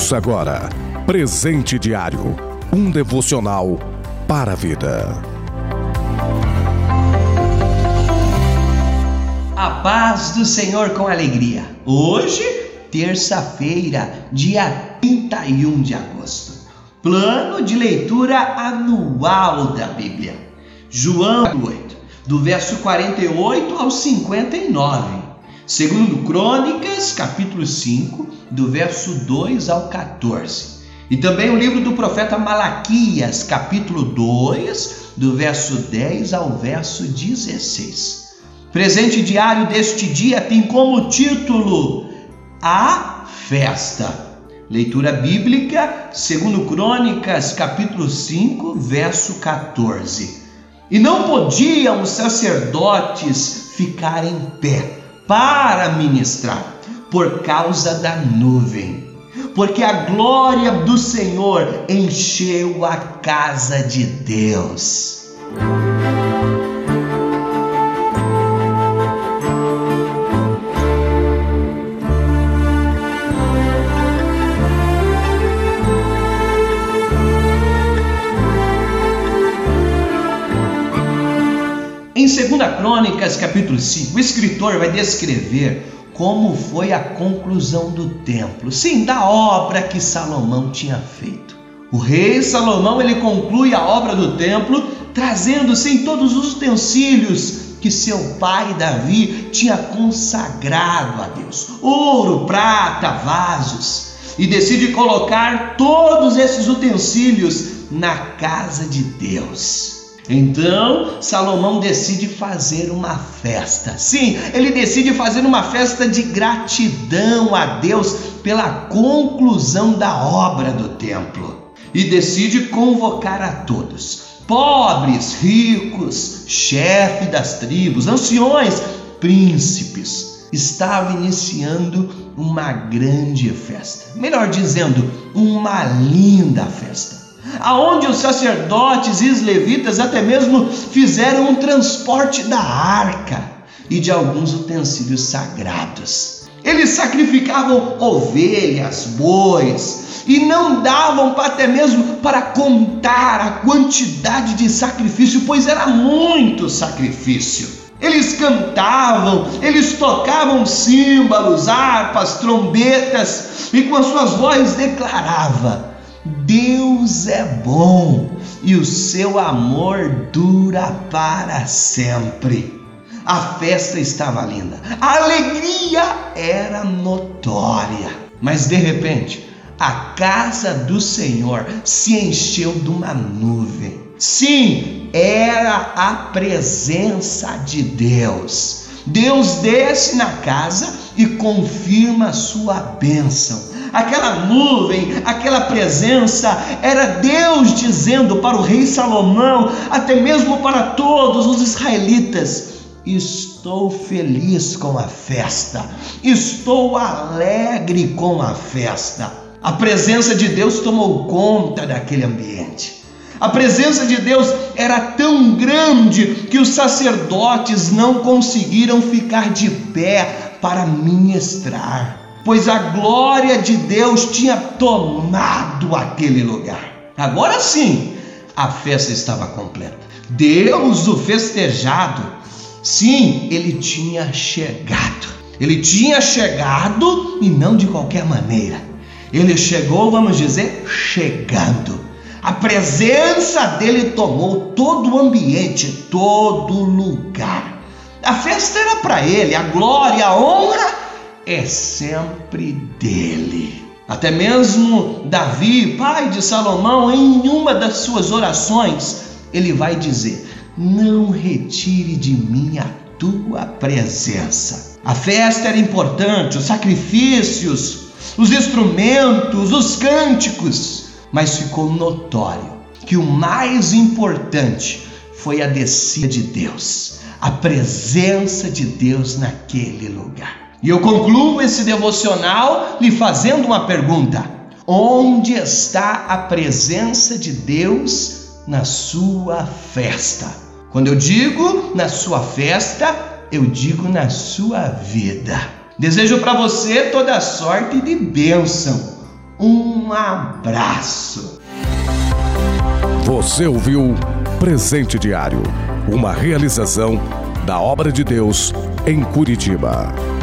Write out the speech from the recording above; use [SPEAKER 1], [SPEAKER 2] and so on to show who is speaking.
[SPEAKER 1] Ouça agora Presente Diário um devocional para a vida.
[SPEAKER 2] A paz do Senhor com alegria. Hoje, terça-feira, dia 31 de agosto. Plano de leitura anual da Bíblia. João 8, do verso 48 ao 59. Segundo Crônicas, capítulo 5, do verso 2 ao 14. E também o livro do profeta Malaquias, capítulo 2, do verso 10 ao verso 16. Presente diário deste dia tem como título A Festa. Leitura bíblica, segundo Crônicas, capítulo 5, verso 14. E não podiam os sacerdotes ficar em pé para ministrar, por causa da nuvem. Porque a glória do Senhor encheu a casa de Deus. 2 Crônicas, capítulo 5, o escritor vai descrever como foi a conclusão do templo, sim, da obra que Salomão tinha feito. O rei Salomão ele conclui a obra do templo trazendo sim todos os utensílios que seu pai Davi tinha consagrado a Deus: ouro, prata, vasos. E decide colocar todos esses utensílios na casa de Deus. Então Salomão decide fazer uma festa. Sim, ele decide fazer uma festa de gratidão a Deus pela conclusão da obra do templo. E decide convocar a todos: pobres, ricos, chefe das tribos, anciões, príncipes. Estava iniciando uma grande festa. Melhor dizendo, uma linda festa aonde os sacerdotes e os levitas até mesmo fizeram um transporte da arca e de alguns utensílios sagrados. Eles sacrificavam ovelhas, bois e não davam até mesmo para contar a quantidade de sacrifício, pois era muito sacrifício. Eles cantavam, eles tocavam símbolos, harpas, trombetas e com as suas vozes declarava Deus é bom e o seu amor dura para sempre. A festa estava linda, a alegria era notória, mas de repente a casa do Senhor se encheu de uma nuvem. Sim, era a presença de Deus. Deus desce na casa e confirma sua bênção aquela nuvem, aquela presença, era Deus dizendo para o rei Salomão, até mesmo para todos os israelitas: Estou feliz com a festa, estou alegre com a festa. A presença de Deus tomou conta daquele ambiente. A presença de Deus era tão grande que os sacerdotes não conseguiram ficar de pé para ministrar pois a glória de Deus tinha tomado aquele lugar. Agora sim, a festa estava completa. Deus, o festejado, sim, ele tinha chegado. Ele tinha chegado e não de qualquer maneira. Ele chegou, vamos dizer, chegando. A presença dele tomou todo o ambiente, todo lugar. A festa era para ele, a glória, a honra é sempre dele. Até mesmo Davi, pai de Salomão, em uma das suas orações, ele vai dizer: Não retire de mim a tua presença. A festa era importante, os sacrifícios, os instrumentos, os cânticos, mas ficou notório que o mais importante foi a descida de Deus, a presença de Deus naquele lugar. E eu concluo esse devocional lhe fazendo uma pergunta: onde está a presença de Deus na sua festa? Quando eu digo na sua festa, eu digo na sua vida. Desejo para você toda sorte de bênção. Um abraço.
[SPEAKER 1] Você ouviu Presente Diário, uma realização da obra de Deus em Curitiba.